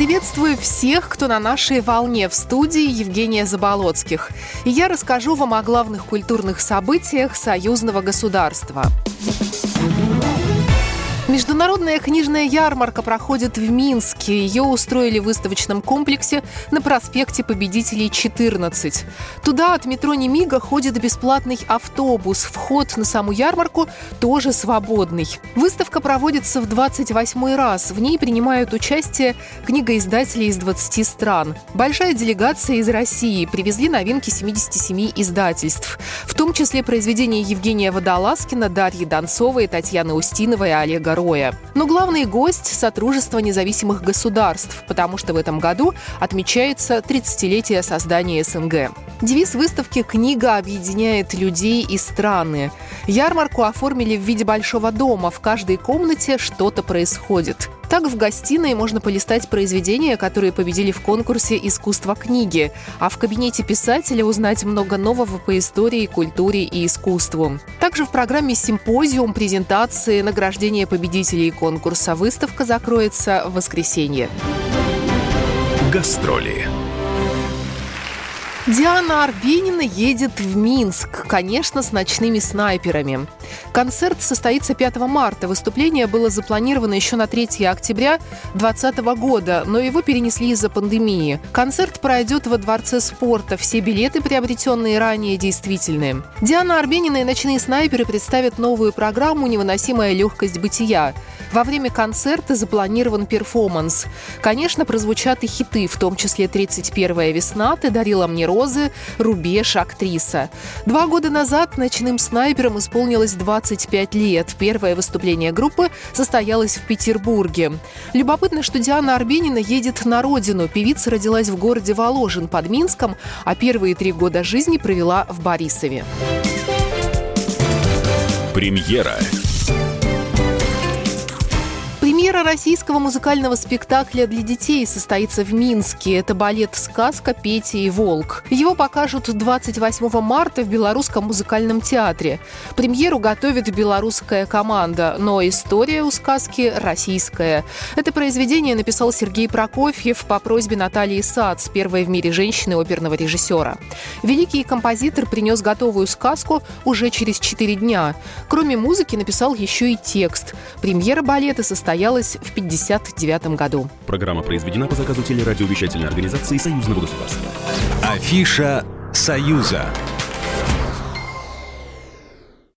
Приветствую всех, кто на нашей волне в студии Евгения Заболоцких. И я расскажу вам о главных культурных событиях союзного государства. Международная книжная ярмарка проходит в Минске. Ее устроили в выставочном комплексе на проспекте Победителей 14. Туда от метро Немига ходит бесплатный автобус. Вход на саму ярмарку тоже свободный. Выставка проводится в 28 раз. В ней принимают участие книгоиздатели из 20 стран. Большая делегация из России. Привезли новинки 77 издательств. В том числе произведения Евгения Водолазкина, Дарьи Донцовой, Татьяны Устиновой и Олега героя. Но главный гость – Сотрудничество независимых государств, потому что в этом году отмечается 30-летие создания СНГ. Девиз выставки «Книга объединяет людей и страны». Ярмарку оформили в виде большого дома. В каждой комнате что-то происходит. Так в гостиной можно полистать произведения, которые победили в конкурсе «Искусство книги», а в кабинете писателя узнать много нового по истории, культуре и искусству. Также в программе «Симпозиум», презентации, награждение победителей конкурса выставка закроется в воскресенье. Гастроли. Диана Арбенина едет в Минск, конечно, с ночными снайперами. Концерт состоится 5 марта. Выступление было запланировано еще на 3 октября 2020 года, но его перенесли из-за пандемии. Концерт пройдет во Дворце спорта. Все билеты, приобретенные ранее, действительные. Диана Арбенина и «Ночные снайперы» представят новую программу «Невыносимая легкость бытия». Во время концерта запланирован перформанс. Конечно, прозвучат и хиты, в том числе «31 весна», «Ты дарила мне розы», «Рубеж», «Актриса». Два года назад «Ночным снайперам» исполнилось 25 лет. Первое выступление группы состоялось в Петербурге. Любопытно, что Диана Арбенина едет на родину. Певица родилась в городе Воложин под Минском, а первые три года жизни провела в Борисове. Премьера Премьера российского музыкального спектакля для детей состоится в Минске. Это балет «Сказка. Петя и Волк». Его покажут 28 марта в Белорусском музыкальном театре. Премьеру готовит белорусская команда, но история у сказки российская. Это произведение написал Сергей Прокофьев по просьбе Натальи Сац, первой в мире женщины оперного режиссера. Великий композитор принес готовую сказку уже через четыре дня. Кроме музыки написал еще и текст. Премьера балета состоялась состоялась в 1959 году. Программа произведена по заказу телерадиовещательной организации Союзного государства. Афиша «Союза».